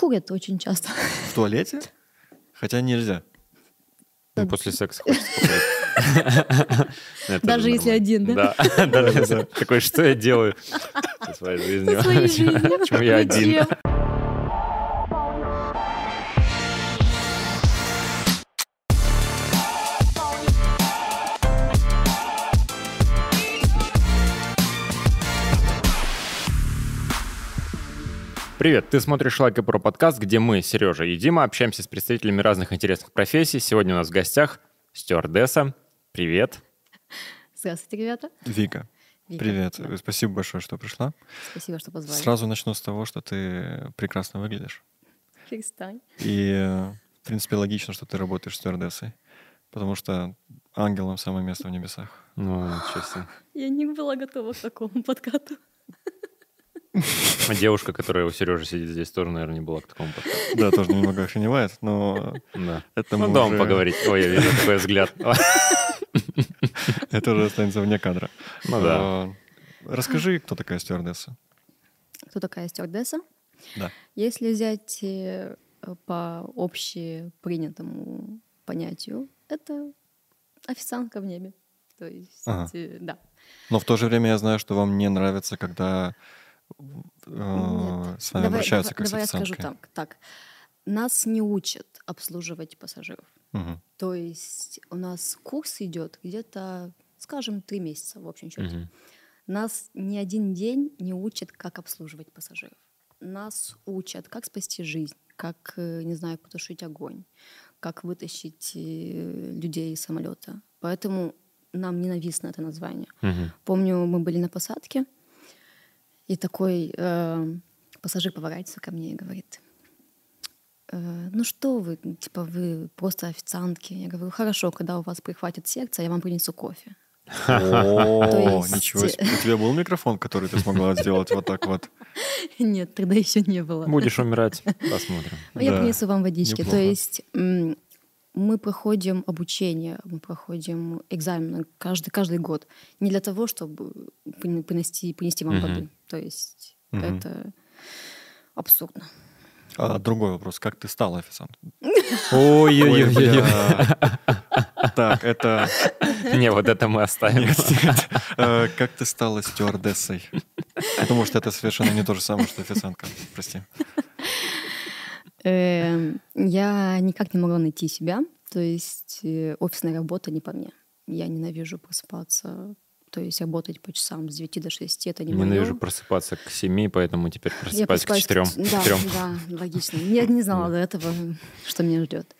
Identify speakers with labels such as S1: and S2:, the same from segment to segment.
S1: Курят очень часто.
S2: В туалете? Хотя нельзя.
S3: Ну, после секса хочется. Это
S1: Даже
S3: же
S1: если один, да?
S3: Да, даже такой, что я делаю со своей жизнью?
S1: Со своей жизнью.
S3: Почему я один? Привет, ты смотришь Лайк и Про подкаст, где мы, Сережа и Дима, общаемся с представителями разных интересных профессий. Сегодня у нас в гостях стюардесса. Привет.
S1: Здравствуйте, ребята.
S2: Вика,
S1: Вика,
S2: привет.
S1: да.
S2: Спасибо большое, что пришла.
S1: Спасибо, что позвали.
S2: Сразу начну с того, что ты прекрасно выглядишь.
S1: Перестань.
S2: И, в принципе, логично, что ты работаешь стюардессой. Потому что ангелам самое место в небесах.
S3: Ну, себе.
S1: Я не была готова к такому подкату.
S3: А девушка, которая у Сережи сидит здесь, тоже, наверное, не была к такому подкасту.
S2: Да, тоже немного охреневает, но
S3: Да.
S2: это
S3: Ну,
S2: мы
S3: дома
S2: уже-
S3: поговорить. Ой, я вижу такой взгляд.
S2: это уже останется вне кадра.
S3: Ну да.
S2: А, Расскажи, кто такая стюардесса.
S1: Кто такая стюардесса?
S2: Да.
S1: Если взять э, по общепринятому понятию, это официантка в небе. То есть,
S2: Ага.
S1: э, да.
S2: Но в то же время я знаю, что вам не нравится, когда э,
S1: Нет.
S2: с вами
S1: Давай-
S2: обращаются
S1: давай-
S2: как
S1: давай я
S2: с
S1: скажу
S2: официанткой.
S1: так, так. Нас не учат обслуживать пассажиров.
S2: Мгм.
S1: То есть у нас курс идет где-то, скажем, три месяца в общем счете.
S3: Мгм.
S1: Нас ни один день не учат, как обслуживать пассажиров. Нас учат, как спасти жизнь, как, э, не знаю, потушить огонь, как вытащить э, людей из самолета. Поэтому нам ненавистно это название.
S3: Мгм.
S1: Помню, мы были на посадке, и такой э, пассажир поворачивается ко мне и говорит, «Э, ну что вы, типа вы просто официантки. Я говорю, хорошо, когда у вас прихватит сердце, я вам принесу кофе.
S2: О, ничего себе. У тебя был микрофон, который ты смогла сделать вот так вот?
S1: Нет, тогда еще не было.
S3: Будешь умирать? Посмотрим.
S1: Ну, Я принесу вам водички. То есть мы проходим обучение, мы проходим экзамены каждый, каждый год. Не для того, чтобы прин- принести, принести вам
S3: Мгм.
S1: воды. То есть
S2: Мгм.
S1: это абсурдно.
S2: А другой вопрос. Как ты стала официанткой?
S3: Ой-ой-ой.
S2: Так, это...
S3: Не, вот это мы оставим.
S2: Э, Как ты стала стюардессой? Потому что это совершенно не то же самое, что официантка. Прости.
S1: Эм, Я никак не могла найти себя. То есть э, офисная работа не по мне. Я ненавижу просыпаться, то есть работать по часам с 9 до 6. Это не
S3: Ненавижу
S1: моё.
S3: просыпаться к 7, поэтому теперь
S1: Я
S3: просыпаюсь к
S1: просыпаюсь
S3: 4.
S1: Да, да, логично. Я не знала до этого, что меня ждет.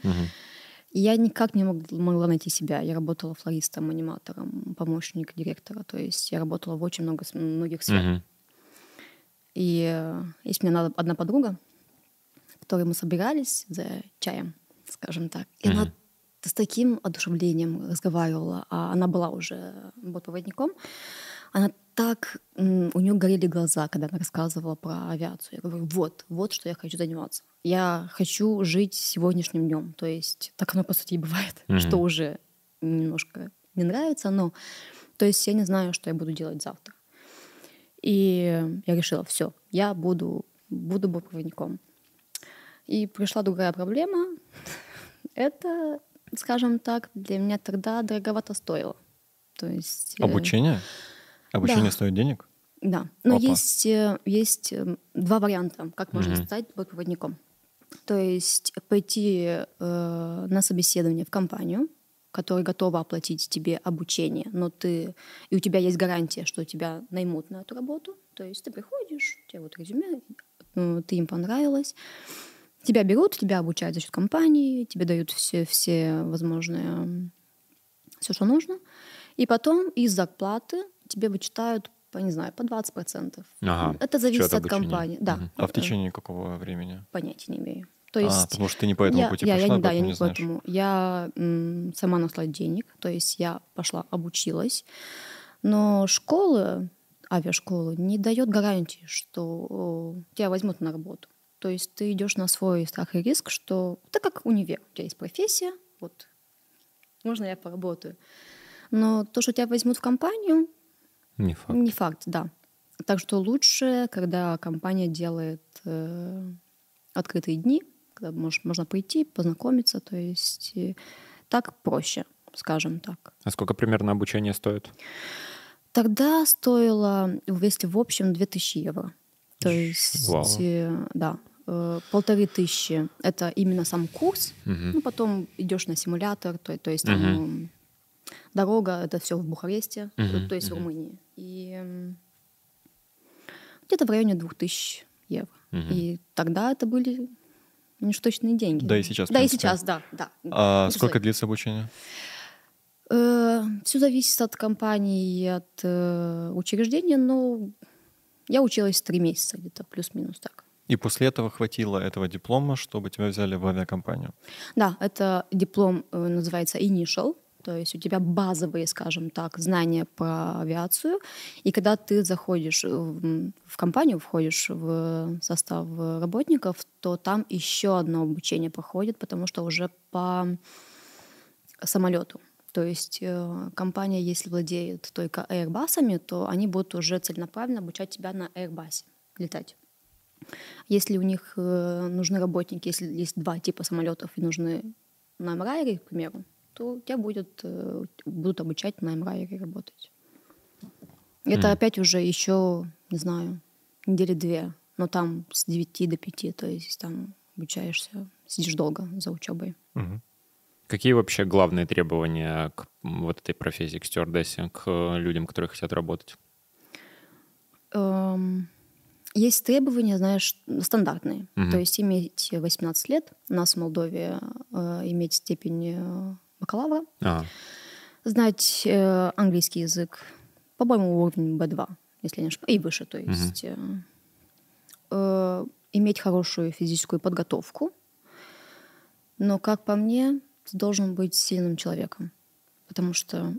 S1: Я никак не мог- могла найти себя. Я работала флористом, аниматором, помощник директора. То есть я работала в очень много, многих сферах. И э, есть у меня одна- подруга, которой мы собирались за чаем, скажем так. И
S3: Мгм.
S1: она с таким одушевлением разговаривала, а она была уже бортпроводником. Она так, у нее горели глаза, когда она рассказывала про авиацию. Я говорю, вот, вот что я хочу заниматься. Я хочу жить сегодняшним днем. То есть так оно, по сути, и бывает,
S3: Мгм.
S1: что уже немножко не нравится, но то есть я не знаю, что я буду делать завтра. И я решила, все, я буду, буду бортпроводником. И пришла другая проблема. Это, скажем так, для меня тогда дороговато стоило. То есть... э,
S2: Обучение? Обучение
S1: Да.
S2: стоит денег?
S1: Да. Но
S2: Опа.
S1: есть, э, есть э, два варианта, как можно
S3: Мгм.
S1: стать бортпроводником. То есть пойти э, на собеседование в компанию, которая готова оплатить тебе обучение, но ты и у тебя есть гарантия, что тебя наймут на эту работу. То есть ты приходишь, у тебя вот резюме, э, ты им понравилась, тебя берут, тебя обучают за счет компании, тебе дают все, все возможные, все, что нужно, и потом из зарплаты тебе вычитают, по, не знаю, по 20%.
S3: Ага,
S1: Это зависит от компании. Да.
S3: Мгм.
S2: А в
S1: Э,
S2: течение какого времени?
S1: Понятия не имею. То
S2: А,
S1: есть
S2: потому что ты не по этому
S1: я,
S2: пути
S1: я,
S2: пошла,
S1: я, не- да, я не
S2: не знаешь.
S1: поэтому. Я м, сама нашла денег, то есть я пошла, обучилась. Но школы, авиашколы, не дает гарантии, что о, тебя возьмут на работу. То есть ты идешь на свой страх и риск, что это как универ. У тебя есть профессия, вот, можно я поработаю. Но то, что тебя возьмут в компанию,
S3: Не факт.
S1: не факт, да. Так что лучше, когда компания делает э, открытые дни, когда можешь, можно прийти, познакомиться, то есть э, так проще, скажем так.
S3: А сколько примерно обучение стоит?
S1: Тогда стоило, если в общем, 2000 евро. То есть,
S3: Вау.
S1: э, да, э, полторы тысячи — это именно сам курс,
S3: Мгм.
S1: ну, потом идешь на симулятор, то, то есть там м, дорога, это все в Бухаресте, э,
S3: Мгм,
S1: то есть в
S3: мгм.
S1: Румынии. И где-то в районе 2000 евро.
S3: Мгм.
S1: И тогда это были ничточные деньги.
S2: Да и сейчас, в
S1: Да и сейчас, да. да.
S2: А
S1: Ну,
S2: сколько длится обучение?
S1: Все зависит от компании и от э, учреждения, но я училась три месяца где-то, плюс-минус так.
S2: И после этого хватило этого диплома, чтобы тебя взяли в авиакомпанию.
S1: Да, это диплом э, называется Initial, то есть у тебя базовые, скажем так, знания про авиацию. И когда ты заходишь в, в компанию, входишь в состав работников, то там еще одно обучение проходит, потому что уже по самолету. То есть э, компания, если владеет только Airbus'ами, то они будут уже целенаправленно обучать тебя на Airbus летать. Если у них э, нужны работники, если есть два типа самолетов и нужны на Embraer, к примеру, то тебя будет, э, будут обучать на Embraer работать. Это
S3: Мгм.
S1: опять уже еще, не знаю, недели две, но там с 9 до 5, то есть там обучаешься, сидишь долго за учебой.
S2: Мгм.
S3: Какие вообще главные требования к вот этой профессии, к стюардессе, к э, людям, которые хотят работать?
S1: Эм, Есть требования, знаешь, стандартные.
S3: Мгм.
S1: То есть иметь 18 лет, у нас в Молдове э, иметь степень э, бакалавра,
S3: А,
S1: знать э, английский язык, по-моему, уровень B2, если не ошибаюсь, и выше, то есть э, э, иметь хорошую физическую подготовку. Но, как по мне, ты должен быть сильным человеком, потому что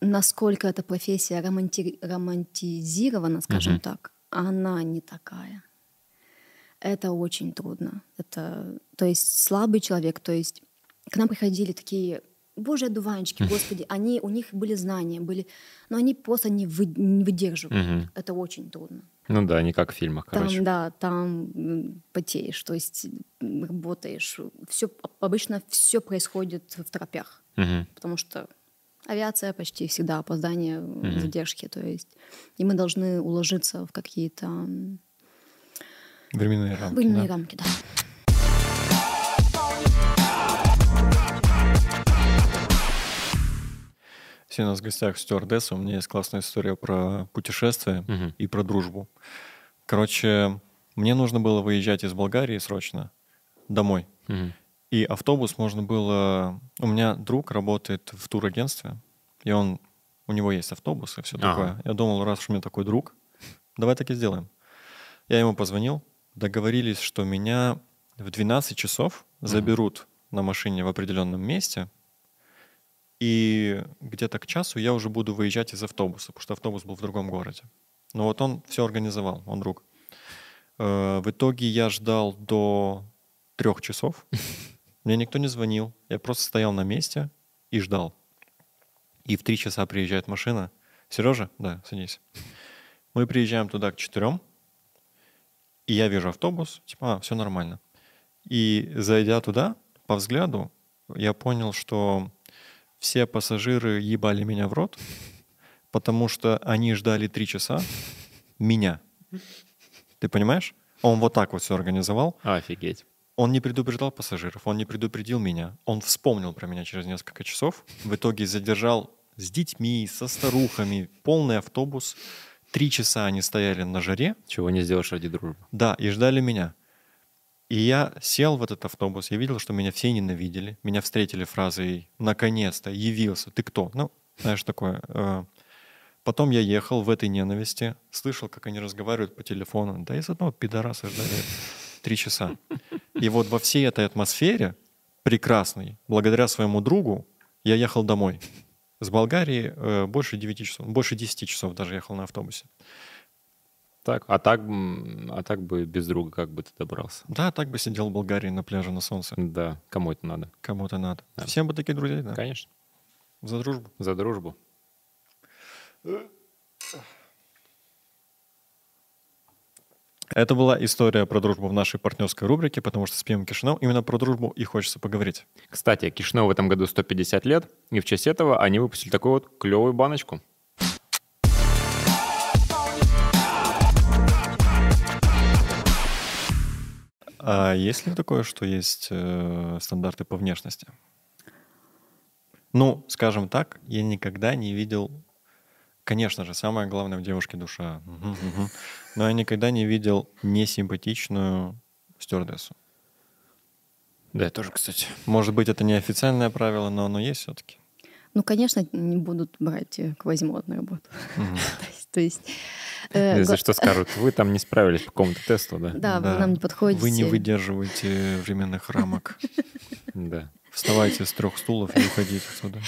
S1: насколько эта профессия романти- романтизирована, скажем
S3: Мгм.
S1: так, она не такая. Это очень трудно. Это, то есть слабый человек, то есть к нам приходили такие божьи одуванчики, господи, они, у них были знания, были, но они просто не, вы, не выдерживают.
S3: Мгм.
S1: Это очень трудно.
S3: ну да, не как в фильмах, короче.
S1: Там, да, там потеешь, то есть работаешь. Все, обычно все происходит в торопях,
S3: Мгм.
S1: потому что авиация почти всегда опоздание,
S3: Мгм.
S1: задержки, то есть и мы должны уложиться в какие-то
S2: Временные рамки.
S1: временные
S2: да.
S1: рамки, да.
S2: Сегодня у нас в гостях стюардесса. У меня есть классная история про путешествия
S3: Мгм.
S2: и про дружбу. Короче, мне нужно было выезжать из Болгарии срочно домой.
S3: Мгм.
S2: И автобус можно было... У меня друг работает в турагентстве, и он... У него есть автобус и все
S3: Ага.
S2: такое. Я думал, раз уж у меня такой друг, давай так и сделаем. Я ему позвонил, договорились, что меня в 12 часов заберут на машине в определенном месте, и где-то к часу я уже буду выезжать из автобуса, потому что автобус был в другом городе. Но вот он все организовал, он друг. Э, В итоге я ждал до трех часов. Мне никто не звонил. Я просто стоял на месте и ждал. И в три часа приезжает машина. Сережа, да, садись. Мы приезжаем туда к четырем, и я вижу автобус, типа, а, все нормально. И зайдя туда, по взгляду, я понял, что все пассажиры ебали меня в рот, потому что они ждали три часа меня. Ты понимаешь? Он вот так вот все организовал.
S3: Офигеть.
S2: Он не предупреждал пассажиров, он не предупредил меня. Он вспомнил про меня через несколько часов. В итоге задержал с детьми, со старухами, полный автобус. Три часа они стояли на жаре,
S3: Чего не сделаешь ради дружбы.
S2: да, и ждали меня. И я сел в этот автобус, я видел, что меня все ненавидели. Меня встретили фразой «наконец-то, явился, ты кто?» Ну, знаешь, такое. Э, Потом я ехал в этой ненависти, слышал, как они разговаривают по телефону. Да из одного пидораса ждали три часа. И вот во всей этой атмосфере прекрасной, благодаря своему другу, я ехал домой. С Болгарии э, больше 9 часов, больше 10 часов даже ехал на автобусе.
S3: Так, а так, а так бы без друга как бы ты добрался?
S2: Да, так бы сидел в Болгарии на пляже на солнце.
S3: Да, кому это надо?
S2: Кому-то надо.
S3: Да.
S2: Всем бы таких друзей, да.
S3: Конечно,
S2: За дружбу.
S3: за дружбу.
S2: Это была история про дружбу в нашей партнерской рубрике, потому что с пивом Кишинев именно про дружбу и хочется поговорить.
S3: Кстати, Кишиневу в этом году 150 лет, и в честь этого они выпустили такую вот клевую баночку.
S2: А есть ли такое, что есть э, стандарты по внешности? Ну, скажем так, я никогда не видел... Конечно же, самое главное в девушке душа. Мгм, мгм. Но я никогда не видел несимпатичную стюардессу.
S3: Да, я тоже, кстати.
S2: Может быть, это не официальное правило, но оно есть все-таки.
S1: Ну, конечно, не будут брать, э, к возьмут на работу. То есть- э, го-
S3: что скажут, вы там не справились по какому-то тесту, да?
S1: Да, вы нам не подходите.
S2: Вы не выдерживаете временных рамок.
S3: Да.
S2: Вставайте с трех стулов и уходите отсюда.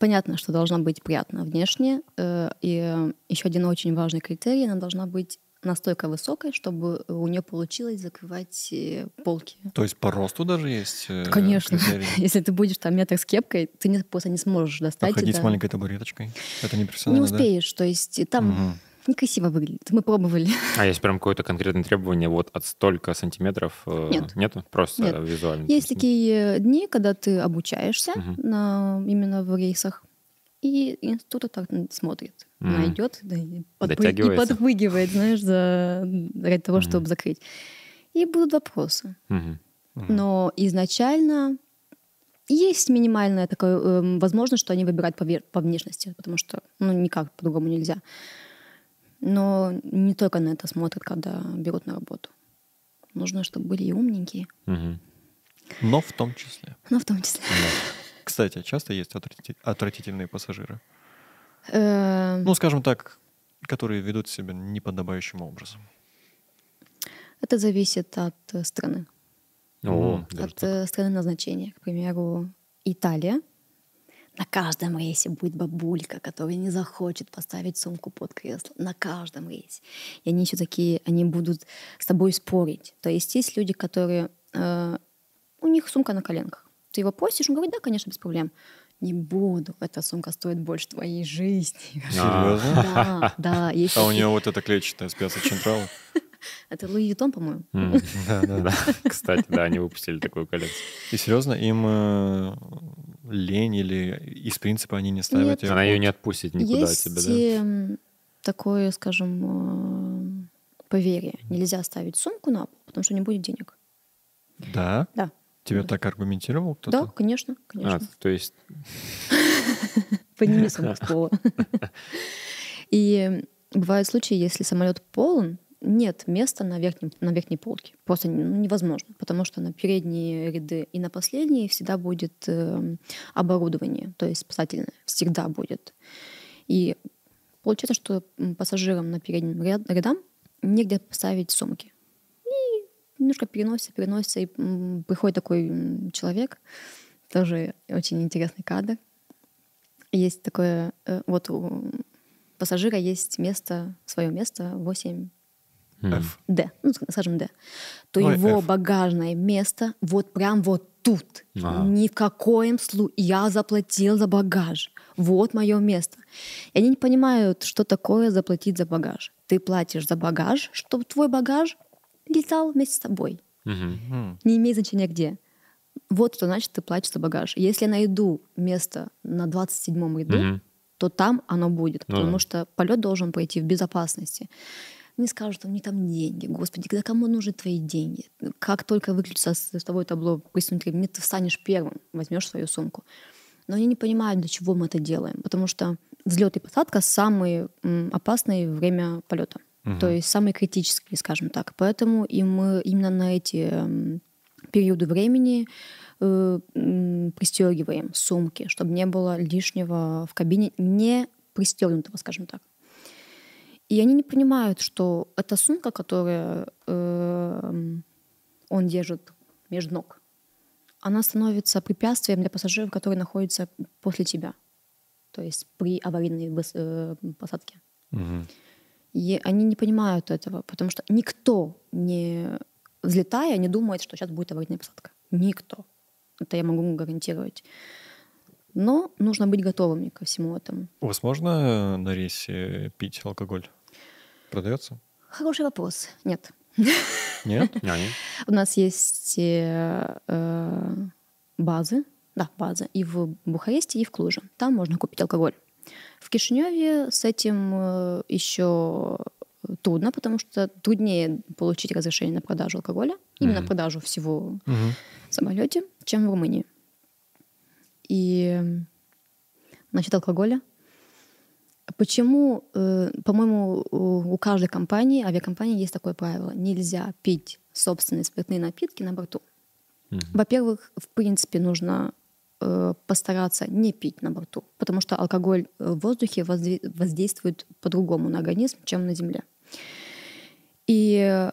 S1: Понятно, что должна быть приятна внешне. э, И еще один очень важный критерий, она должна быть настолько высокой, чтобы у нее получилось закрывать э, полки.
S2: То есть по росту даже есть э,
S1: Конечно.
S2: критерии?
S1: Если ты будешь там метр с кепкой, ты не, просто не сможешь достать.
S2: С
S1: это.
S2: маленькой табуреточкой. Это не
S1: Не
S2: профессионально, да?
S1: успеешь, то есть там
S2: Мгм.
S1: Некрасиво выглядит. Мы пробовали.
S3: А есть прям какое-то конкретное требование вот от столько сантиметров? э,
S1: Нет.
S3: Нету? Просто
S1: Нет.
S3: визуально?
S1: Есть такие дни, когда ты обучаешься
S3: Мгм.
S1: на, именно в рейсах, и инструктор так смотрит,
S3: Мгм.
S1: найдет да, и, подпры- и подпрыгивает, знаешь, за, ради того,
S3: Мгм.
S1: чтобы закрыть. И будут вопросы.
S3: Мгм.
S1: Но изначально есть минимальная такая эм, возможность, что они выбирают по, ве- по внешности, потому что ну, никак по-другому нельзя. Но не только на это смотрят, когда берут на работу. Нужно, чтобы были и умненькие,
S3: Мгм.
S2: Но в том числе.
S1: но в том числе.
S2: Кстати, часто есть отврати- отвратительные пассажиры.
S1: Эм,
S2: Ну, скажем так, которые ведут себя неподобающим образом.
S1: Это зависит от э, страны,
S3: О,
S1: от э, страны назначения. К примеру, Италия. На каждом рейсе будет бабулька, которая не захочет поставить сумку под кресло. На каждом рейсе. И они еще такие, они будут с тобой спорить. То есть есть люди, которые... э, у них сумка на коленках. Ты его просишь, он говорит, да, конечно, без проблем. Не буду, эта сумка стоит больше твоей жизни.
S3: А.
S2: Серьезно?
S1: Да, да. есть
S2: А у нее вот эта клетчатая с Piața Centrală.
S1: Это Louis Vuitton, по-моему.
S2: Да, да, да.
S3: Кстати, да, они выпустили такую коллекцию.
S2: И серьезно, им э, лень или из принципа они не ставят
S1: Нет.
S2: её
S3: Она ее не отпустит никуда от
S1: Есть
S3: тебя, да?
S1: эм, такое, скажем, э, поверье. Нельзя ставить сумку на пол, потому что не будет денег.
S2: Да?
S1: Да.
S2: Тебе так аргументировал
S1: Да,
S2: кто-то?
S1: конечно,
S3: А,
S1: конечно.
S3: то есть,
S1: Подними сумку с пола. И бывают случаи, если самолет полон, нет места на, верхнем, на верхней полке. Просто ну, невозможно, потому что на передние ряды и на последние всегда будет эм, оборудование, то есть спасательное, всегда будет. И получается, что пассажирам на передним ряд- рядам негде поставить сумки. И немножко переносится, переносится, и приходит такой человек, тоже очень интересный кадр. Есть такое, э, вот у пассажира есть место, свое место 8
S3: м,
S2: F.
S1: D, ну, скажем D, то
S2: Ой,
S1: его
S2: F.
S1: багажное место вот прям вот тут.
S3: Ага.
S1: Ни в коем случае. Я заплатил за багаж. Вот мое место. И они не понимают, что такое заплатить за багаж. Ты платишь за багаж, чтобы твой багаж летал вместе с тобой.
S2: М.
S1: Не имеет значения где. Вот что значит ты платишь за багаж. Если я найду место на 27 ряду,
S3: Мгм.
S1: то там оно будет,
S3: Ну
S1: потому
S3: да.
S1: что полет должен пройти в безопасности. Не скажут, что у них там деньги. Господи, когда кому нужны твои деньги? Как только выключится световое табло, прыснуть ремни, ты встанешь первым, возьмешь свою сумку. Но они не понимают, для чего мы это делаем, потому что взлет и посадка самые опасные время полета. То есть самые критические, скажем так. Поэтому и мы именно на эти м, периоды времени э, пристегиваем сумки, чтобы не было лишнего в кабине, не пристегнутого, скажем так. И они не понимают, что эта сумка, которую э, он держит между ног, она становится препятствием для пассажиров, которые находятся после тебя, то есть при аварийной э, посадке.
S2: Мгм.
S1: И они не понимают этого, потому что никто, не взлетая, не думает, что сейчас будет аварийная посадка. Никто. Это я могу гарантировать. Но нужно быть готовыми ко всему этому.
S2: У вас можно на рейсе пить алкоголь? Продается?
S1: Хороший вопрос. Нет.
S2: Нет?
S3: Нет?
S1: У нас есть э, э, базы, да, база, и в Бухаресте, и в Клуже. Там можно купить алкоголь. В Кишиневе с этим э, еще трудно, потому что труднее получить разрешение на продажу алкоголя, именно
S3: Мгм.
S1: продажу всего
S2: Мгм.
S1: в самолете, чем в Румынии. И насчет алкоголя. Почему, э, по-моему, у каждой компании, авиакомпании есть такое правило. Нельзя пить собственные спиртные напитки на борту.
S3: Мгм.
S1: Во-первых, в принципе, нужно э, постараться не пить на борту, потому что алкоголь э, в воздухе возде- воздействует по-другому на организм, чем на земле. И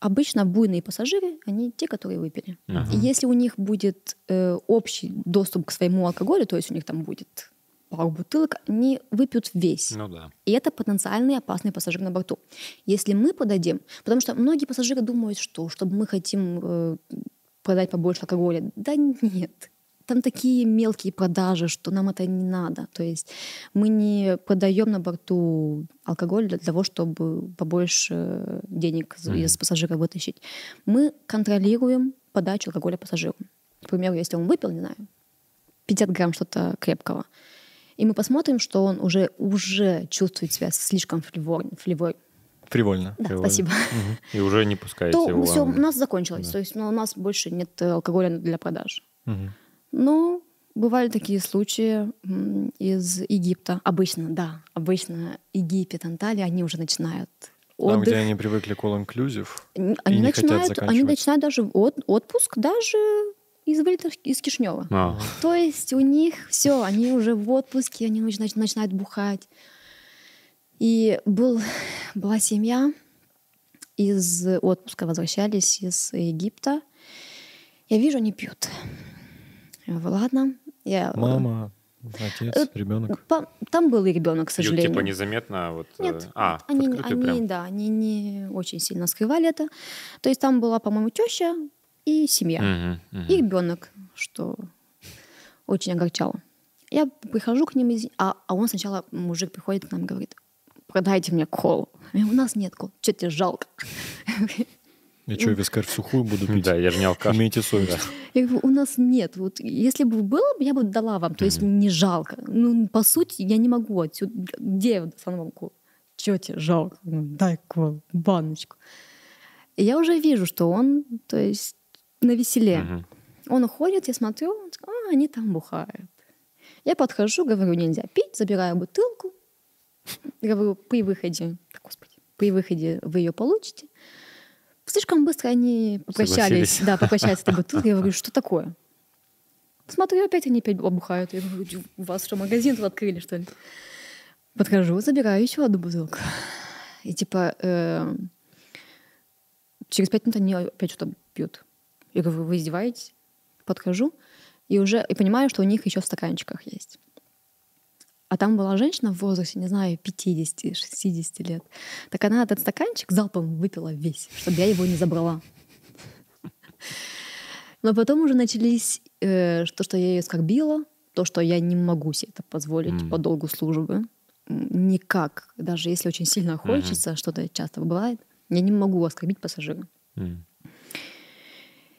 S1: обычно буйные пассажиры, они те, которые выпили.
S3: Ага.
S1: И если у них будет э, общий доступ к своему алкоголю, то есть у них там будет пару бутылок, они выпьют весь.
S3: Ну да.
S1: И это потенциальный опасный пассажир на борту. Если мы подадим, потому что многие пассажиры думают, что чтобы мы хотим э, продать побольше алкоголя. Да нет. Там такие мелкие продажи, что нам это не надо. То есть мы не продаем на борту алкоголь для того, чтобы побольше денег из- из пассажира вытащить. Мы контролируем подачу алкоголя пассажиру. К примеру, если он выпил, не знаю, 50 грамм что-то крепкого, и мы посмотрим, что он уже, уже чувствует себя слишком фривор, фривор-
S2: Фривольно.
S1: Да,
S3: Фривольно.
S1: спасибо.
S3: И уже не пускаете
S1: То
S3: его.
S1: все, у нас закончилось. То есть ну, у нас больше нет алкоголя для продаж.
S2: Мгм.
S1: Но бывали такие случаи из Египта. Обычно, да, обычно Египет, Анталия, они уже начинают
S2: Там,
S1: отдых.
S2: где они привыкли к all inclusive.
S1: Н-
S2: и
S1: Они
S2: не хотят
S1: начинают, они
S2: заканчивать.
S1: начинают даже от- отпуск даже из вылета из Кишнева.
S3: А,
S1: То есть у них все, они уже в отпуске, они начинают, начинают бухать. И был, была семья из отпуска, возвращались из Египта. Я вижу, они пьют. Я говорю, ладно. Я, э,
S2: Мама, отец,
S1: Э,
S2: ребенок.
S1: Там был и ребенок, к
S3: пьют,
S1: сожалению.
S3: типа незаметно. Вот, э,
S1: Нет,
S3: а,
S1: они, они,
S3: прям.
S1: да, они не очень сильно скрывали это. То есть там была, по-моему, теща и семья.
S3: Мгм, мгм.
S1: И ребенок, что очень огорчало. Я прихожу к ним, а, а он сначала, мужик приходит к нам и говорит, продайте мне колу. Я говорю, у нас нет колы. Что тебе жалко?
S2: Я что, вискарь в сухую буду пить?
S3: Да, я же не алкаш.
S2: Имейте совесть.
S1: Я говорю, у нас нет. Вот если бы было, бы, я бы дала вам. То есть мне не жалко. Ну, по сути, я не могу отсюда. Где я достану вам колу? Чего тебе жалко? Ну, дай колу, баночку. И я уже вижу, что он, то есть, на веселе.
S3: Мгм.
S1: Он уходит, я смотрю, он такой, а, они там бухают. Я подхожу, говорю, нельзя пить, забираю бутылку. Говорю, при выходе, господи, при выходе вы ее получите. Слишком быстро они попрощались, да, попрощались с этой бутылкой. Я говорю, что такое? Смотрю, опять они опять обухают. Я говорю, у вас что, магазин тут открыли, что ли? Подхожу, забираю еще одну бутылку. И типа э, через пять минут они опять что-то пьют. Я говорю, вы издеваетесь? Подхожу и уже и понимаю, что у них еще в стаканчиках есть. А там была женщина в возрасте, не знаю, 50-60 лет. Так она этот стаканчик залпом выпила весь, чтобы я его не забрала. Но потом уже начались э, то, что я ее оскорбила, то, что я не могу себе это позволить
S3: Мгм.
S1: по долгу службы. Никак. Даже если очень сильно хочется, что-то часто бывает, я не могу оскорбить пассажира.
S3: М.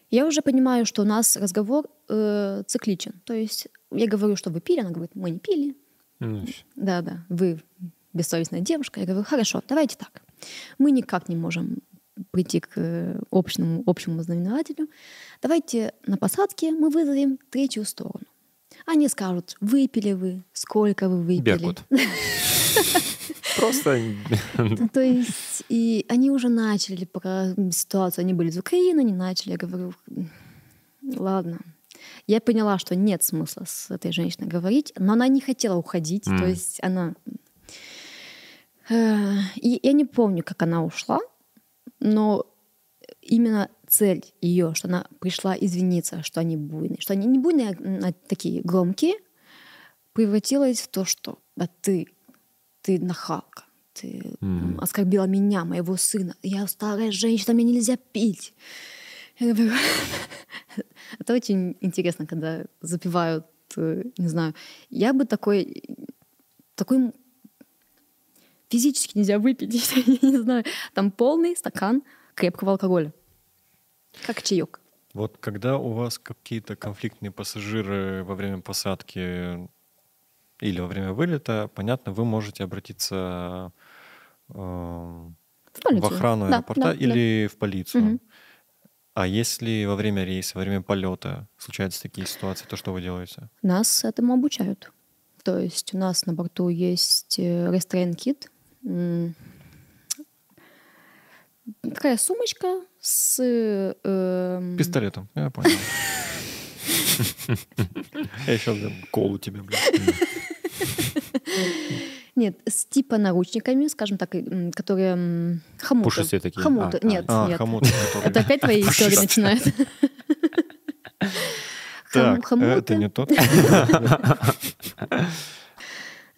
S1: Я уже понимаю, что у нас разговор э, цикличен. То есть я говорю, что вы пили, она говорит, мы не пили. Да-да, вы бессовестная девушка. Я говорю, хорошо, давайте так. Мы никак не можем прийти к э, общему, общему знаменателю. Давайте на посадке мы вызовем третью сторону. Они скажут, выпили вы, сколько вы выпили.
S3: Беркут. Просто
S1: То есть, и они уже начали пока ситуацию, они были из Украины, они начали, я говорю, ладно. Я поняла, что нет смысла с этой женщиной говорить, но она не хотела уходить, то есть она... Э, И я не помню, как она ушла, но именно цель ее, что она пришла извиниться, что они буйные, что они не буйные, а такие громкие, превратилась в то, что да ты, ты нахалка, ты м, оскорбила меня, моего сына, я старая женщина, мне нельзя пить. Я говорю, Это очень интересно, когда запивают, э, не знаю, я бы такой, такой физически нельзя выпить, я не знаю, там полный стакан крепкого алкоголя. Как чаек.
S2: Вот когда у вас какие-то конфликтные пассажиры во время посадки или во время вылета, понятно, вы можете обратиться э,
S1: В
S2: в охрану
S1: Да,
S2: аэропорта
S1: да, да.
S2: или в полицию.
S1: Мгм.
S2: А если во время рейса, во время полета случаются такие ситуации, то что вы делаете?
S1: Нас этому обучают. То есть у нас на борту есть restraint kit. Такая сумочка с... эм,
S2: Пистолетом, я понял. Я сейчас колу тебе, блядь.
S1: Нет, с типа наручниками, скажем так, которые... Хомуты.
S3: Пушистые такие?
S1: Хомуты.
S3: А, а.
S1: Нет,
S2: А,
S1: нет.
S2: хомут, который...
S1: Это опять твои истории начинают.
S2: Так,
S1: хомуты.
S2: это не тот.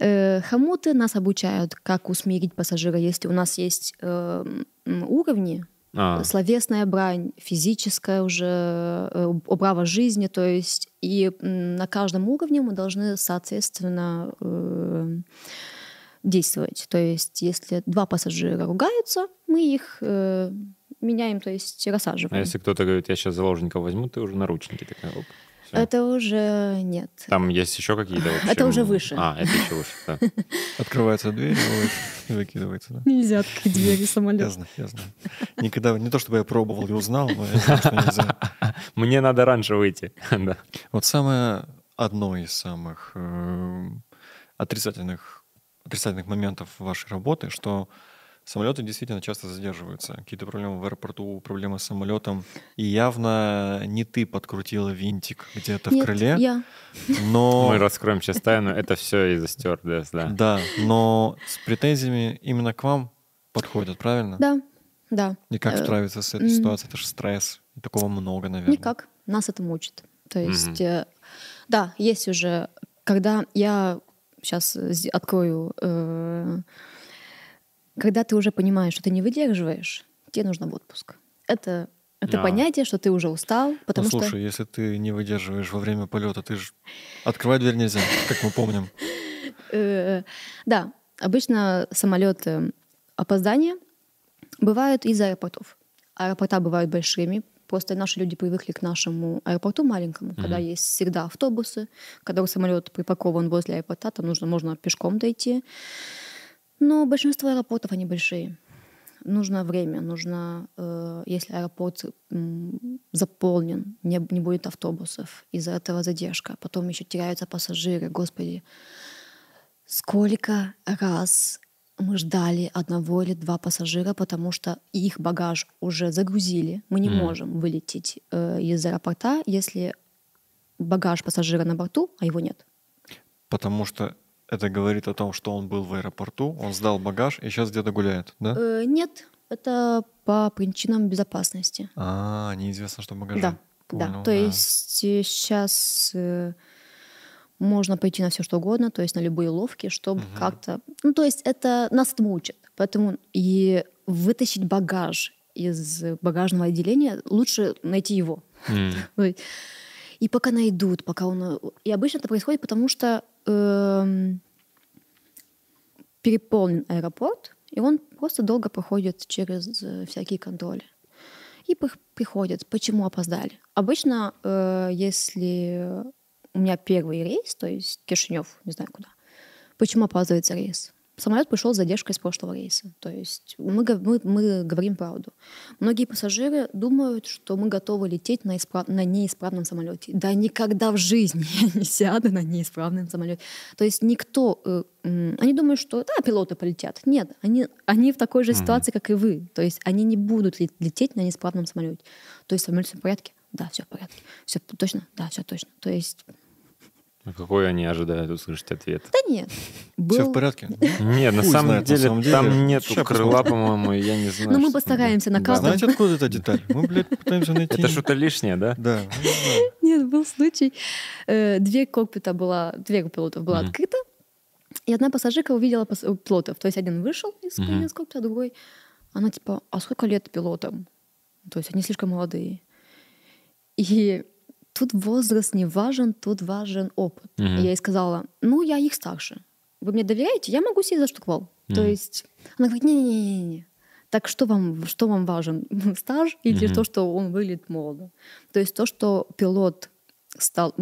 S1: Э, Хомуты нас обучают, как усмирить пассажира, если у нас есть э, уровни,
S3: А,
S1: словесная брань, физическая уже э, управа жизни, то есть и на каждом уровне мы должны, соответственно, э, действовать. То есть если два пассажира ругаются, мы их э, меняем, то есть
S3: а
S1: рассаживаем.
S3: если кто-то говорит, я сейчас заложника возьму, ты уже наручники такая, оп, всё.
S1: Это уже нет.
S3: Там есть еще какие-то вообще?
S1: Это уже выше.
S3: А, это еще выше, да.
S2: Открывается дверь и выкидывается, да?
S1: Нельзя открыть двери
S2: Я
S1: самолета.
S2: знаю, я знаю. Никогда, не то чтобы я пробовал и узнал, но я знаю, что нельзя.
S3: Мне надо раньше выйти. Да.
S2: Вот самое одно из самых э, отрицательных, отрицательных моментов вашей работы, что самолеты действительно часто задерживаются. Какие-то проблемы в аэропорту, проблемы с самолетом. И явно не ты подкрутила винтик где-то в
S1: Нет,
S2: крыле,
S1: я.
S2: но...
S3: Мы раскроем сейчас тайну. Это все из-за стюардесс, да.
S2: Да, но с претензиями именно к вам подходят, правильно?
S1: Да, да.
S2: И как
S1: Э,
S2: справиться с этой ситуацией? Это же стресс. И такого много, наверное.
S1: Никак. Нас это мучит. То есть, э, да, есть уже, когда я сейчас открою, э, когда ты уже понимаешь, что ты не выдерживаешь, тебе нужно в отпуск. Это, это
S3: А.
S1: понятие, что ты уже устал, потому
S2: ну, слушай,
S1: что...
S2: если ты не выдерживаешь во время полета, ты же открывать дверь нельзя, как мы помним.
S1: Э, да, обычно самолеты опоздания бывают из аэропортов. Аэропорта бывают большими. Просто наши люди привыкли к нашему аэропорту маленькому, когда есть всегда автобусы, когда самолет припаркован возле аэропорта, там нужно, можно пешком дойти. Но большинство аэропортов, они большие. Нужно время, нужно, э, если аэропорт м, заполнен, не, не будет автобусов, из-за этого задержка, потом еще теряются пассажиры, господи. Сколько раз мы ждали одного или два пассажира, потому что их багаж уже загрузили. Мы не
S3: Мгм.
S1: можем вылететь э, из аэропорта, если багаж пассажира на борту, а его нет.
S2: Потому что это говорит о том, что он был в аэропорту, он сдал багаж и сейчас где-то гуляет, да?
S1: Э, нет, это по причинам безопасности.
S2: А, неизвестно, что в багаже.
S1: Да, да.
S2: Понял,
S1: То есть сейчас можно пойти на все что угодно, то есть на любые ловки, чтобы
S2: Мгм.
S1: как-то... Ну, то есть это нас это учат. Поэтому и вытащить багаж из багажного отделения лучше найти его. Ой. И пока найдут, пока он... И обычно это происходит, потому что эм, переполнен аэропорт, и он просто долго проходит через э, всякие контроли. И при- приходят, почему опоздали. Обычно, э, если у меня первый рейс, то есть Кишинев, не знаю куда, почему опаздывается рейс? Самолет пришел с задержкой с прошлого рейса. То есть мы, мы, мы говорим правду. Многие пассажиры думают, что мы готовы лететь на, исправ- на неисправном самолете. Да никогда в жизни я не сяду на неисправном самолете. То есть никто... э, они думают, что да, пилоты полетят. Нет, они, они в такой же ситуации, как и вы. То есть они не будут ле- лететь на неисправном самолете. То есть самолет все в порядке? Да, все в порядке. Все точно? Да, все точно. То есть...
S3: А Какой они ожидают услышать ответ?
S1: Да нет.
S2: Все в
S1: Был-
S2: порядке?
S3: Нет, на самом,
S2: знает, на
S3: деле,
S2: самом деле.
S3: там нету
S2: Ща
S3: крыла, по-моему, я не знаю.
S1: Но мы постараемся на каждом
S2: Знаете, откуда эта деталь? Мы, блядь, пытаемся найти.
S3: Это что-то лишнее, да?
S2: Да.
S1: Нет, был случай. э, Дверь кокпита была, дверь у пилотов была открыта, и одна пассажирка увидела у пилотов. То есть один вышел из кокпита, а другой... Она типа, а сколько лет пилотам? То есть они слишком молодые. И тут возраст не важен, тут важен опыт.
S3: Мгм.
S1: И я ей сказала, ну, я их старше. Вы мне доверяете? Я могу сесть за штурвал. То
S3: Мгм.
S1: есть она говорит, не-не-не, так что вам, что вам важен, стаж или
S3: Мгм.
S1: то, что он выглядит молодо? То есть то, что пилот стал,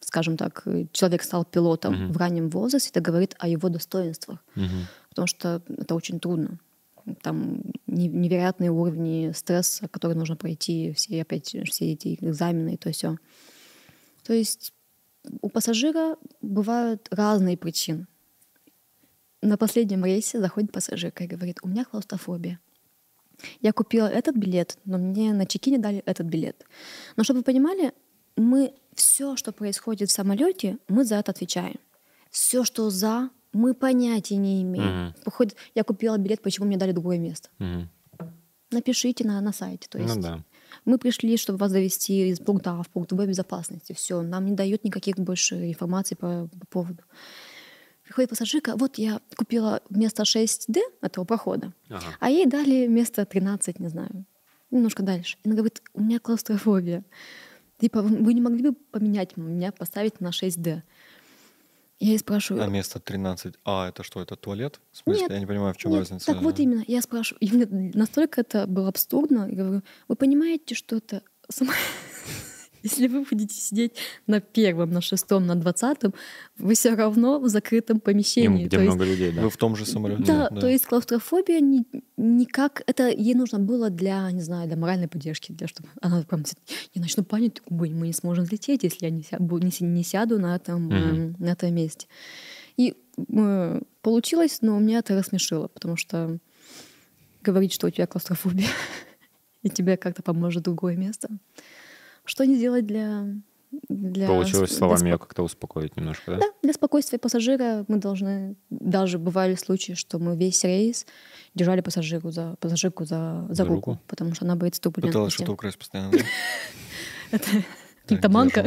S1: скажем так, человек стал пилотом
S3: Мгм.
S1: в раннем возрасте, это говорит о его достоинствах,
S3: Мгм.
S1: потому что это очень трудно. Там не- невероятные уровни стресса, которые нужно пройти, все опять все эти экзамены и то все. То есть у пассажира бывают разные причины. На последнем рейсе заходит пассажирка и говорит, у меня клаустрофобия. Я купила этот билет, но мне на чекине дали этот билет. Но чтобы вы понимали, мы все, что происходит в самолете, мы за это отвечаем. Все, что за, мы понятия не имеем.
S3: Мгм.
S1: Выходит, я купила билет, почему мне дали другое место.
S3: Мгм.
S1: Напишите на, на сайте. То есть
S3: Ну да.
S1: мы пришли, чтобы вас довести из пункта А в пункт Б безопасности. Все, нам не дают никаких больше информации по, по поводу. Приходит пассажирка, вот я купила вместо 6D этого прохода,
S3: Ага.
S1: а ей дали вместо 13, не знаю, немножко дальше. И она говорит, у меня клаустрофобия. Типа, вы не могли бы поменять меня, поставить на 6D? Я ей спрашиваю,
S2: А место 13. А, это что, это туалет? В смысле,
S1: Нет,
S2: я не понимаю, в чем
S1: Нет,
S2: разница.
S1: Так вот именно, я спрашиваю, и мне настолько это было абсурдно, я говорю, вы понимаете, что это Если вы будете сидеть на первом, на шестом, на двадцатом, вы все равно в закрытом
S3: Им,
S1: помещении.
S3: где
S1: То есть-
S3: много людей, да.
S2: Вы в том же самолете.
S1: да, то есть клаустрофобия ни- никак... Это ей нужно было для, не знаю, для моральной поддержки, для чтобы она прям... Я начну панику, ой, мы не сможем взлететь, если я не, ся- бу- не, не сяду на этом, эм, на этом месте. И э, получилось, но меня это рассмешило, потому что говорить, что у тебя клаустрофобия, и тебе как-то поможет другое место. Что не делать для... для
S3: Получилось
S1: сп-
S3: словами
S1: для
S3: ее как-то успокоить немножко, да?
S1: да, для спокойствия пассажира мы должны... Даже бывали случаи, что мы весь рейс держали пассажиру за, пассажирку за, за
S3: За
S1: руку,
S3: руку?
S1: потому что она боится
S2: Пыталась
S1: турбулентности.
S2: что-то украсть постоянно.
S1: Это
S2: Так,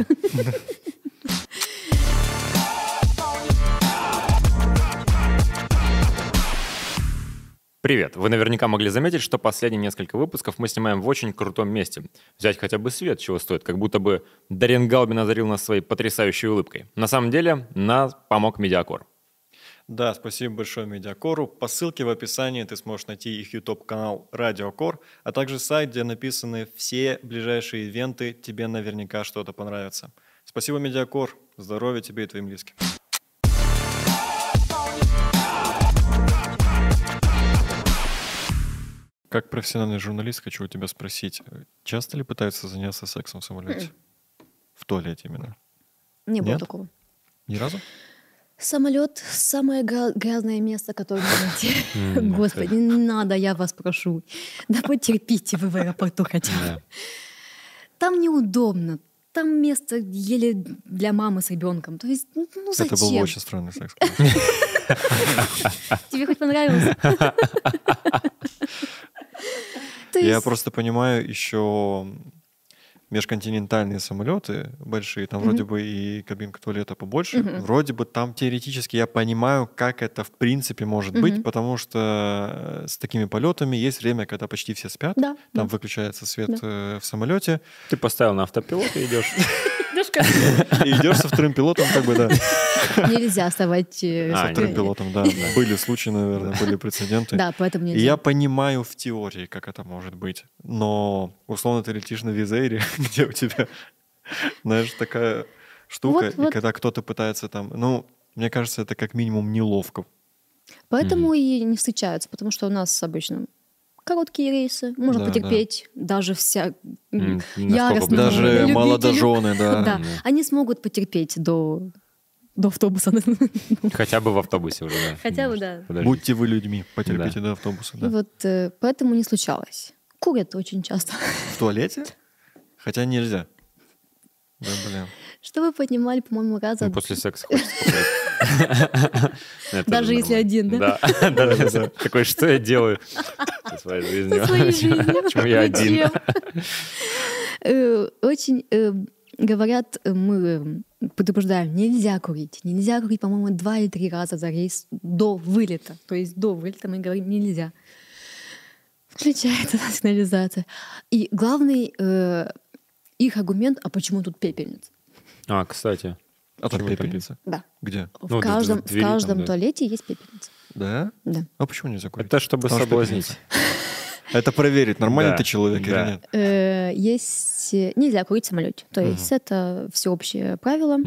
S3: Привет! Вы наверняка могли заметить, что последние несколько выпусков мы снимаем в очень крутом месте. Взять хотя бы свет, чего стоит, как будто бы Дарин Галбин озарил нас своей потрясающей улыбкой. На самом деле, нас помог Медиакор.
S2: Да, спасибо большое Медиакору. По ссылке в описании ты сможешь найти их YouTube-канал Радиокор, а также сайт, где написаны все ближайшие ивенты. Тебе наверняка что-то понравится. Спасибо, Медиакор. Здоровья тебе и твоим близким. Как профессиональный журналист хочу у тебя спросить, э, часто ли пытаются заняться сексом в самолете? В туалете именно.
S1: Не было
S2: Нет?
S1: такого.
S2: Ни разу?
S1: Самолет — самое грязное место, которое можно найти.
S3: М,
S1: Господи, не надо, я вас прошу. Да потерпите вы в аэропорту хотя бы. Там неудобно. Там место еле для мамы с ребенком. То есть, ну ну зачем?
S2: Это был очень странный секс.
S1: Тебе хоть понравилось? То
S2: Я просто понимаю еще межконтинентальные самолеты большие, там вроде бы и кабинка туалета побольше,
S1: Мгм.
S2: вроде бы там теоретически я понимаю, как это в принципе может быть,
S1: Мгм.
S2: потому что с такими полетами есть время, когда почти все спят,
S1: Да.
S2: там
S1: да.
S2: выключается свет
S1: Да.
S2: э, в самолете,
S3: Ты поставил на автопилот и идешь.
S2: Идешь со вторым пилотом, как бы, да,
S1: Нельзя оставать... э,
S3: А,
S2: со вторым пилотом, да, были случаи, наверное, были прецеденты.
S1: Да, поэтому нельзя.
S2: я понимаю в теории, как это может быть. Но условно ты летишь на Визейре, где у тебя, знаешь, такая штука,
S1: Вот,
S2: и
S1: вот.
S2: когда кто-то пытается там, ну, мне кажется, это как минимум неловко.
S1: Поэтому и не встречаются, потому что у нас обычно короткие рейсы, можно
S2: Да,
S1: потерпеть, даже вся
S3: насколько
S1: яростные
S2: Даже
S1: любители.
S2: молодожены, да.
S1: Да,
S3: Да.
S1: они смогут потерпеть до, до автобуса.
S3: Хотя бы в автобусе уже, да.
S1: Хотя бы, да.
S3: Подожди.
S2: Будьте вы людьми, потерпите до автобуса.
S1: И вот э, поэтому не случалось. Курят очень часто.
S2: В туалете? Хотя нельзя. Да, блин.
S1: Что вы понимали, по-моему, раза...
S3: Ну, После секса
S1: Даже
S3: же
S1: если один, да?
S3: Да, даже если такой, что я делаю со своей жизнью? Почему я один?
S1: Э, Очень э, говорят, э, мы э, предупреждаем, нельзя курить. Нельзя курить, по-моему, два или три раза за рейс до вылета. То есть до вылета мы говорим, нельзя. Включается сигнализация. И главный э, их аргумент, а почему тут пепельница?
S3: А, кстати.
S2: А там пепельница?
S1: Да.
S2: Где?
S1: В
S3: Ну,
S1: каждом,
S3: в
S1: в
S3: двери там,
S1: каждом
S3: да.
S1: туалете есть пепельница.
S2: Да?
S1: Да.
S2: А почему нельзя курить?
S3: Это чтобы
S2: Потому что
S3: соблазнить.
S2: Это проверить, нормальный
S3: Да,
S2: ты человек
S3: да.
S2: или нет.
S1: Э, Есть... Нельзя курить в самолете. То есть это всеобщее правило.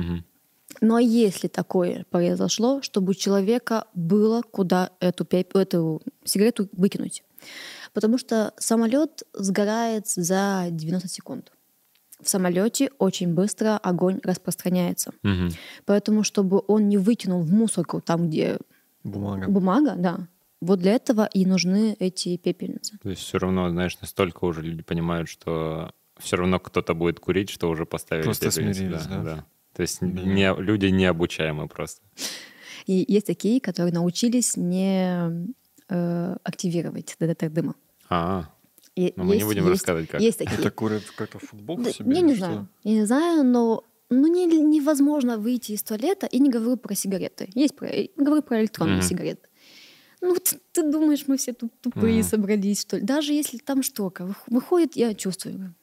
S1: Но если такое произошло, чтобы у человека было куда эту, эту сигарету выкинуть. Потому что самолет сгорает за 90 секунд. В самолете очень быстро огонь распространяется.
S3: Мгм.
S1: Поэтому, чтобы он не выкинул в мусорку там, где
S2: Бумага.
S1: бумага, да, вот для этого и нужны эти пепельницы.
S3: То есть все равно, знаешь, настолько уже люди понимают, что все равно кто-то будет курить, что уже поставили
S2: Просто
S3: пепельницу,
S2: смирились, да?
S3: То есть
S2: Блин.
S3: не, люди необучаемы просто.
S1: И есть такие, которые научились не э, активировать детектор дыма.
S3: А,
S1: И
S3: но мы не
S1: есть-
S3: будем
S1: есть-
S3: рассказывать, как.
S1: Есть такие.
S2: Это курят как-то футболку
S1: Да,
S2: себе?
S1: я не
S2: что?
S1: знаю. Я не знаю, но ну, не, невозможно выйти из туалета и не говорю про сигареты. Есть про, говорю про электронные
S3: Мгм.
S1: сигареты. Ну, ты, ты думаешь, мы все тут тупые
S3: Мгм.
S1: собрались, что ли? Даже если там вых- выходит, я чувствую.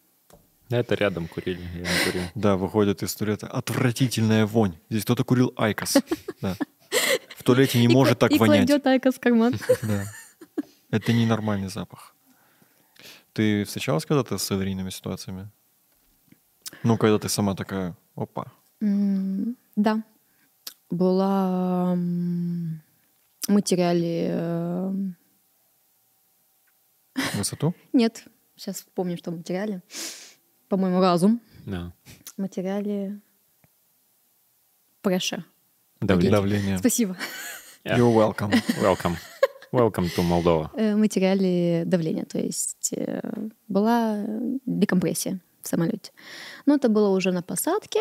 S3: Это рядом курили, я не курил.
S2: Да, выходит из туалета. Отвратительная вонь. Здесь кто-то курил IQOS. Да. В туалете не
S1: И
S2: может так
S1: и
S2: вонять.
S1: кладет IQOS в карман.
S2: Да. Это ненормальный запах. Ты встречалась когда-то с аварийными ситуациями? Ну, когда ты сама такая, опа.
S1: Да. Была... Мы теряли... э,
S2: Высоту?
S1: Нет, сейчас вспомню, что мы теряли. По-моему, разум.
S3: Да.
S1: Мы теряли... Pressure.
S3: Давление.
S2: Давление.
S1: Спасибо.
S3: Yeah.
S2: You're welcome.
S3: Welcome. Welcome to Moldova.
S1: Э, Мы теряли давление, то есть э, была декомпрессия в самолете. Но это было уже на посадке.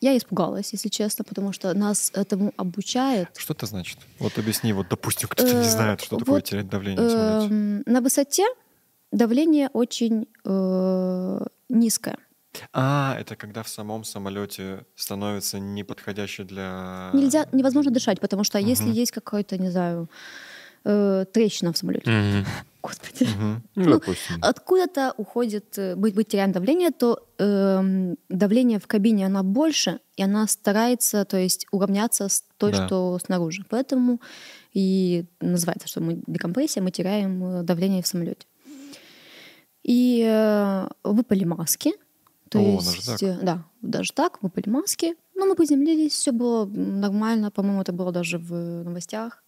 S1: Я испугалась, если честно, потому что нас этому обучают.
S2: Что это значит? Вот объясни, вот, допустим, кто-то не
S1: Э,
S2: знает, что такое терять давление в самолете.
S1: Эм, На высоте давление очень э, низкое.
S2: А, это когда в самом самолете становится неподходящий для...
S1: Нельзя, невозможно дышать, потому что если есть какой-то, не знаю, э, трещина в самолете,
S3: Мгм.
S1: господи,
S2: Мгм.
S3: Ну,
S1: Ну,
S3: допустим.
S1: откуда-то уходит, э, мы, мы теряем давление, то эм, давление в кабине, она больше, и она старается, то есть уравняться с той,
S2: Да.
S1: что снаружи. Поэтому и называется, что мы декомпрессия, мы теряем э, давление в самолете. И э, выпали маски. То
S2: О,
S1: есть,
S2: даже так?
S1: э, да, даже так, выпали маски. Но мы приземлились, все было нормально, по-моему, это было даже в э, новостях.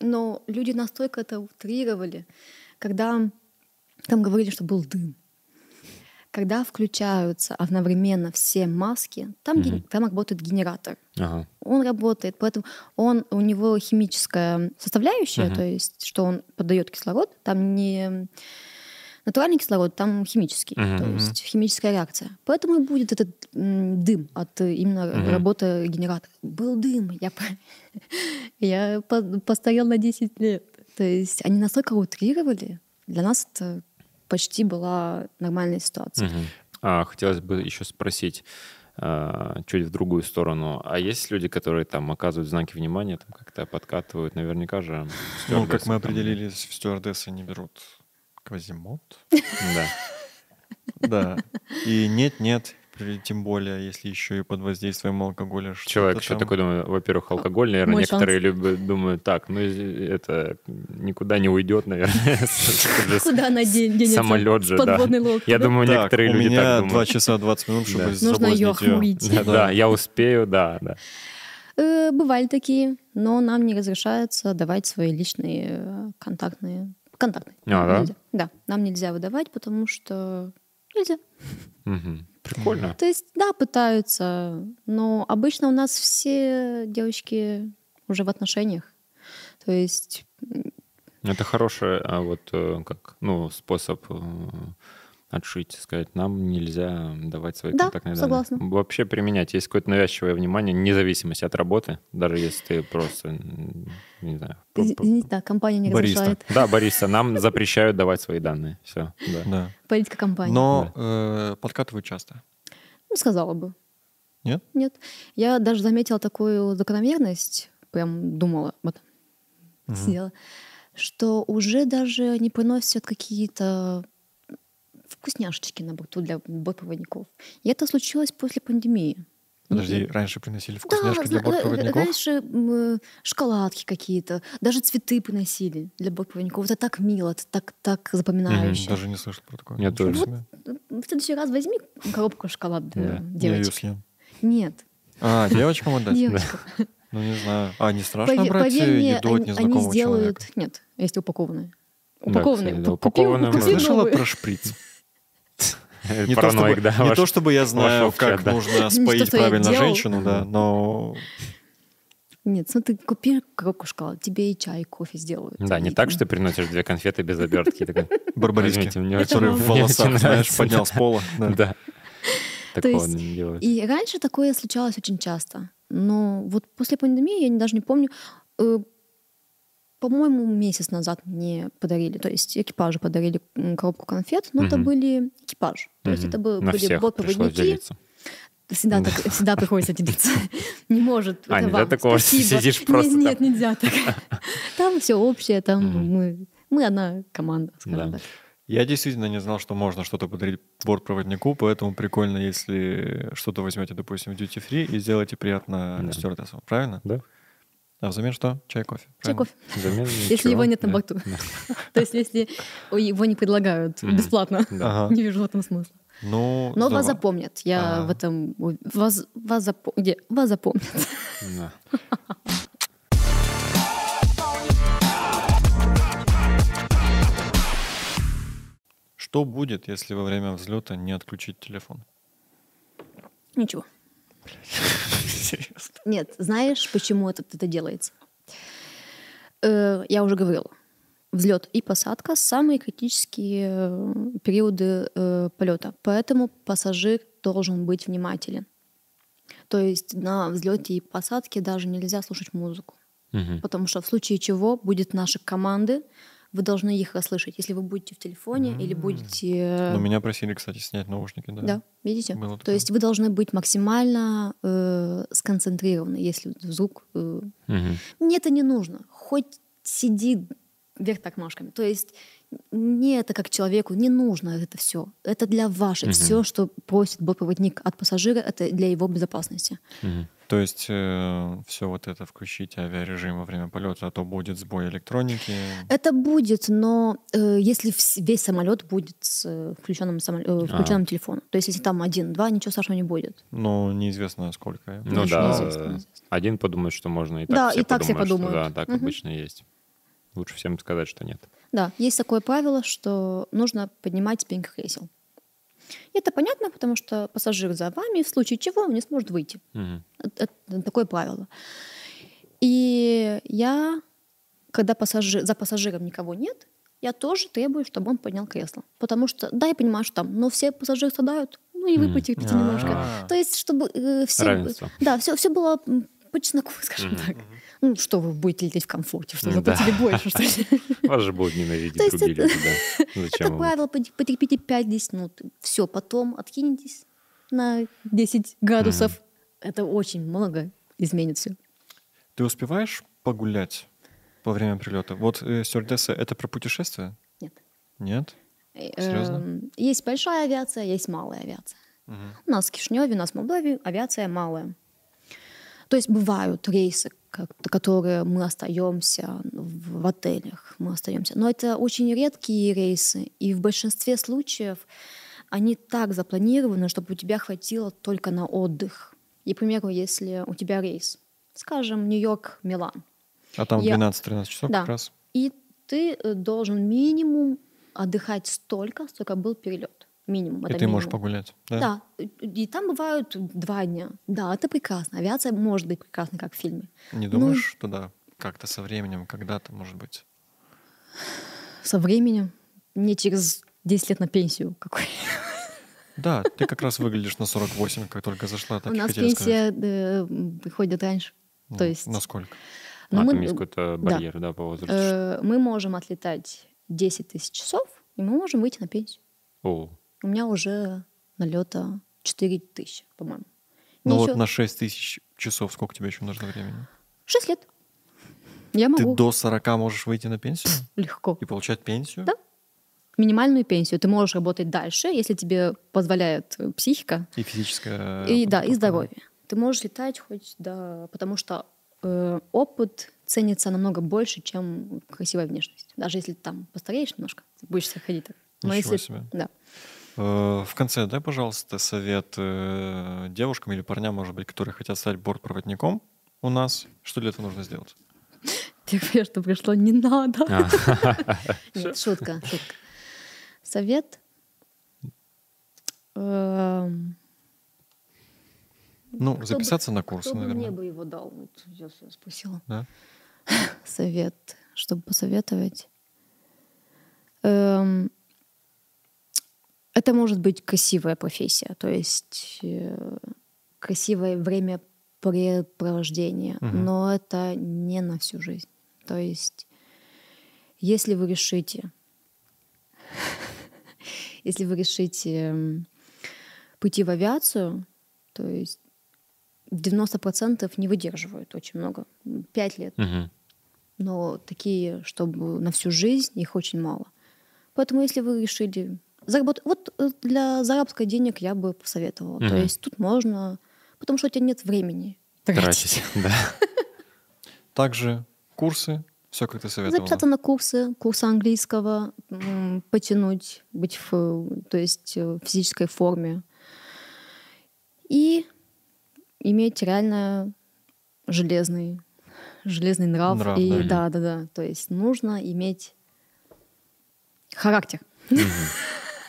S1: Но люди настолько это утрировали, когда там говорили, что был дым. Когда включаются одновременно все маски, там,
S3: Мгм.
S1: там работает генератор.
S3: Ага.
S1: Он работает, поэтому он, у него химическая составляющая,
S3: Мгм.
S1: то есть что он подает кислород, там не натуральный кислород, там химический,
S3: Мгм.
S1: то есть химическая реакция. Поэтому и будет этот м, дым от э, именно
S3: Мгм.
S1: работы генератора. Был дым, я, по- я по- постарел на 10 лет. То есть они настолько утрировали, для нас это почти была нормальная ситуация.
S3: Мгм. А, хотелось бы еще спросить а, чуть в другую сторону. А есть люди, которые там оказывают знаки внимания, там как-то подкатывают, наверняка же.
S2: Ну, как мы
S3: там-
S2: определились, в стюардессы не берут квазимод.
S3: Да.
S2: Да. И нет-нет, тем более, если еще и под воздействием алкоголя. что-то
S3: Человек еще
S2: там.
S3: такой думает, во-первых, алкоголь, наверное,
S1: Мой
S3: некоторые любят, думают, так, ну это никуда не уйдет, наверное.
S1: Куда она ден- денется?
S3: Самолет же, да. Я думаю,
S2: Так,
S3: некоторые
S2: у
S3: люди
S2: меня
S3: так
S2: 2
S3: думают.
S2: часа 20 минут, чтобы.
S1: Нужно охмурить.
S3: Да, да, я успею, да, да.
S1: Э, Бывали такие, но нам не разрешается давать свои личные э, контактные контактные.
S3: А, да?
S1: Да, нам нельзя выдавать, потому что нельзя.
S3: Прикольно.
S1: То есть, да, пытаются, но обычно у нас все девочки уже в отношениях. То есть,
S3: Это хороший а, вот э, как ну способ э, отшить, сказать, нам нельзя давать свои
S1: Да,
S3: контактные
S1: согласна.
S3: данные. Вообще применять. Есть какое-то навязчивое внимание, вне зависимости от работы, даже если ты просто, не знаю.
S1: извините, да, компания не
S2: Бариста.
S1: разрешает.
S3: Да, Бориса, нам запрещают давать свои данные. Все, да.
S2: Да.
S1: Политика компании.
S2: Но э, подкатывают часто.
S1: Ну, сказала бы.
S2: Нет?
S1: Нет. Я даже заметила такую закономерность, прям думала этом,
S2: Мгм.
S1: сидела, что уже даже не приносят какие-то вкусняшечки на борту для бортпроводников. И это случилось после пандемии.
S2: Подожди, раньше приносили
S1: Да,
S2: вкусняшки для
S1: зна- э,
S2: бортпроводников?
S1: раньше э, шоколадки какие-то, даже цветы приносили для бортпроводников. Это так мило, это так, так запоминающе.
S2: Даже не слышал про такое. Ничего
S3: тоже.
S2: себе.
S1: В следующий раз возьми коробку шоколада
S3: Да.
S1: для
S2: Я ее
S1: девочек.
S2: съем.
S1: Нет,
S2: А, девочкам отдать?
S1: девочкам.
S2: Ну, не знаю. А, не страшно
S1: Поверь,
S2: брать
S1: поверь
S2: э,
S1: мне,
S2: еду от
S1: они, они
S2: незнакомого
S1: сделают...
S2: человека?
S1: Нет, если упакованные.
S3: Да,
S1: Упакованные.
S3: кстати, да,
S1: Ку- купил,
S3: упакованные
S1: купил
S3: можно.
S2: Слышала
S1: новые.
S2: про шприц? Не то, чтобы,
S3: да,
S2: не
S3: ваш-
S2: то, чтобы я знаю,
S3: чат,
S2: как
S3: да.
S2: нужно споить
S1: я
S2: правильно
S1: делал.
S2: женщину, да, но
S1: Нет, смотри, купи коробку шоколада, тебе и чай, и кофе сделают.
S3: Да, не так, что ты приносишь две конфеты без обертки.
S2: барбариски,
S3: очень-
S2: в волосах, знаешь, поднял с пола. да.
S3: Да. Такого
S1: есть
S3: не делают.
S1: И раньше такое случалось очень часто. Но вот после пандемии, я даже не помню, э, по-моему, месяц назад мне подарили, то есть экипажу подарили коробку конфет, но это
S3: Мгм.
S1: были экипаж. То есть
S3: Мгм.
S1: это бы-
S3: На
S1: были бортпроводники. Всегда, так, всегда приходится делиться. Не может.
S3: А,
S1: это
S3: нельзя
S1: вам.
S3: такого,
S1: Спасибо.
S3: сидишь просто
S1: Нет,
S3: там.
S1: нельзя так. Там все общее, там мы, мы одна команда, скажем
S3: Да.
S1: так.
S2: Я действительно не знал, что можно что-то подарить бортпроводнику, поэтому прикольно, если что-то возьмете, допустим, в duty free и сделаете приятно
S3: Да.
S2: стюардессам, правильно?
S3: Да.
S2: А взамен что? Чай, кофе.
S1: Чай, кофе.
S3: Взамен
S1: Если его нет на борту.
S3: Да.
S1: То есть если его не предлагают бесплатно. Не вижу в этом смысла.
S2: Ну,
S1: Но
S2: здорово.
S1: вас запомнят. Я
S2: А.
S1: в этом... Вас, вас, запо- где? вас запомнят.
S3: Да.
S2: Что будет, если во время взлета не отключить телефон?
S1: Ничего.
S2: Серьезно?
S1: Нет, знаешь, почему это, это делается? Э, я уже говорила. Взлет и посадка — самые критические э, периоды э, полета. Поэтому пассажир должен быть внимателен. То есть на взлете и посадке даже нельзя слушать музыку.
S3: Мгм.
S1: Потому что в случае чего будет наши команды, вы должны их расслышать. Если вы будете в телефоне или будете...
S2: Ну, меня просили, кстати, снять наушники, да.
S1: Да, видите?
S2: Было
S1: То
S2: такое.
S1: есть вы должны быть максимально э, сконцентрированы, если вдруг... э,
S3: Мгм.
S1: Мне это не нужно. Хоть сиди вверх тормашками. То есть мне это как человеку не нужно это все. Это для вашей.
S3: Мгм.
S1: Все, что просит бортпроводник от пассажира, это для его безопасности.
S3: Мгм.
S2: То есть все вот это включить авиарежим во время полета, а то будет сбой электроники.
S1: Это будет, но э, если весь самолет будет с э, включенным, самол- э, включенным телефоном. То есть если там один-два, ничего страшного не будет.
S2: Но неизвестно сколько.
S3: Ну
S1: Еще
S3: да,
S1: неизвестно,
S3: э,
S1: неизвестно.
S3: один подумает, что можно, и так
S1: Да,
S3: все
S1: и так все
S3: подумают, что
S1: подумают.
S3: Да, так
S1: Мгм.
S3: обычно есть. Лучше всем сказать, что нет.
S1: Да, есть такое правило, что нужно поднимать спинку кресел. И это понятно, потому что пассажир за вами, в случае чего, он не сможет выйти.
S3: Мгм.
S1: Это, это такое правило. И я, когда пассажир, за пассажиром никого нет, я тоже требую, чтобы он поднял кресло. Потому что, да, я понимаю, что там, но все пассажиры страдают, ну и вы потерпите
S2: А.
S1: немножко. То есть, чтобы э, все...
S3: Равенство.
S1: Да, все, все было по чесноку, скажем так. Ну, что вы будете лететь в комфорте, что
S3: Ну да.
S1: заплатили больше, что ли?
S3: Вас же будут ненавидеть
S1: То
S3: другие
S1: это-
S3: люди, да.
S1: Это
S3: Зачем вам?
S1: правило, пот- потерпите 5-10 минут. Все, потом откинетесь на 10 градусов. Это очень много изменит все.
S2: Ты успеваешь погулять во время прилета? Вот э, стюардесса — это про путешествие?
S1: Нет.
S2: Нет? Серьезно?
S1: Эм, Есть большая авиация, есть малая авиация.
S2: Мгм.
S1: У нас в Кишиневе, у нас в Молдове авиация малая. То есть бывают рейсы, которые мы остаемся в отелях, мы остаемся. Но это очень редкие рейсы, и в большинстве случаев они так запланированы, чтобы у тебя хватило только на отдых. И, к примеру, если у тебя рейс, скажем, Нью-Йорк-Милан,
S2: А там
S1: Я-
S2: 12-13 часов
S1: Да.
S2: как раз?
S1: и ты э, должен минимум отдыхать столько, сколько был перелет. Минимум.
S2: И
S1: это
S2: ты можешь
S1: минимум.
S2: погулять, да?
S1: Да, и там бывают два дня. Да, это прекрасно. Авиация может быть прекрасной, как в фильме.
S2: Не
S1: Ну,
S2: думаешь, что да, как-то со временем, когда-то, может быть?
S1: Со временем мне через 10 лет на пенсию какой.
S2: Да, ты как раз выглядишь на 48, как только зашла, так
S1: У
S2: и
S1: нас
S2: хотели сказать.
S1: пенсия э, приходит раньше.
S2: Ну,
S1: То есть
S2: Насколько?
S1: ну,
S3: А,
S1: мы,
S3: там есть какой-то
S1: да.
S3: барьер, да, по возрасту.
S1: э, мы можем отлетать 10 тысяч часов, и мы можем выйти на пенсию.
S3: О,
S1: У меня уже налета 4 тысячи, по-моему.
S2: Ну вот
S1: еще
S2: на 6 тысяч часов сколько тебе еще нужно времени?
S1: 6 лет. Я
S2: Ты
S1: могу
S2: до 40 можешь выйти на пенсию
S1: легко.
S2: и получать пенсию?
S1: Да. Минимальную пенсию. Ты можешь работать дальше, если тебе позволяет э, психика
S2: И физическое...
S1: и, да, и здоровье. Ты можешь летать хоть, да, потому что э, опыт ценится намного больше, чем красивая внешность. Даже если ты там постареешь немножко, будешь ходить так. Но
S2: Ничего
S1: если,
S2: себе.
S1: Да.
S2: Э, В конце дай, пожалуйста, совет э, девушкам или парням, может быть, которые хотят стать бортпроводником у нас. Что для этого нужно сделать?
S1: Первое, что пришло, не надо.
S3: А,
S1: Нет, шутка, шутка. Совет. Эм,
S2: Ну,
S1: Кто
S2: записаться на курсы,
S1: Кто бы мне
S2: наверное.
S1: бы его дал? Я спросила. Совет, чтобы посоветовать. Эм, Это может быть красивая профессия, то есть э, красивое времяпрепровождение,
S2: Мгм.
S1: но это не на всю жизнь. То есть, если вы решите, если вы решите пойти в авиацию, то есть 90% не выдерживают очень много, пять лет.
S3: мгм.
S1: Но такие, чтобы на всю жизнь, их очень мало. Поэтому если вы решили заработать... Вот э, для заработка денег я бы посоветовала. То
S3: Мгм.
S1: есть тут можно... Потому что у тебя нет времени.
S3: Тратить, да.
S1: Также
S2: Курсы, все как ты советовала.
S1: Записаться на курсы, курсы английского, потянуть, быть в, то есть э, в физической форме. И иметь реально железный, железный нрав.
S2: Нрав,
S1: и
S2: да.
S1: да, да, да. То есть нужно иметь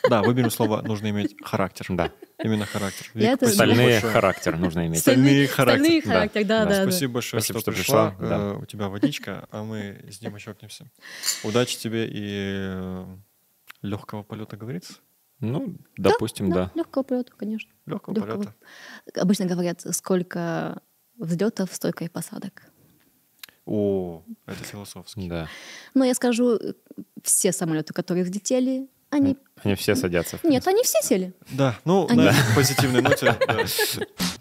S2: Да, выберем слово «нужно иметь характер».
S3: Да.
S2: Именно характер. Вик,
S3: Стальные характер нужно иметь.
S2: Стальные характер.
S1: Стальные
S3: Да.
S1: характер, да,
S3: Да.
S2: Спасибо большое,
S3: Спасибо,
S2: что, пришла. Э, У тебя водичка, а мы с Димой чокнемся. Удачи тебе и легкого полета, говорится?
S3: Ну, допустим, да.
S1: Легкого полета, конечно.
S2: Легкого полета.
S1: Обычно говорят, сколько взлетов, столько и посадок.
S2: О, это философски.
S3: Да.
S1: Но я скажу, э, все самолеты, которые взлетели, они...
S3: Они все садятся.
S1: Нет, они все сели.
S2: Да, ну,
S1: Они-
S2: на позитивной ноте.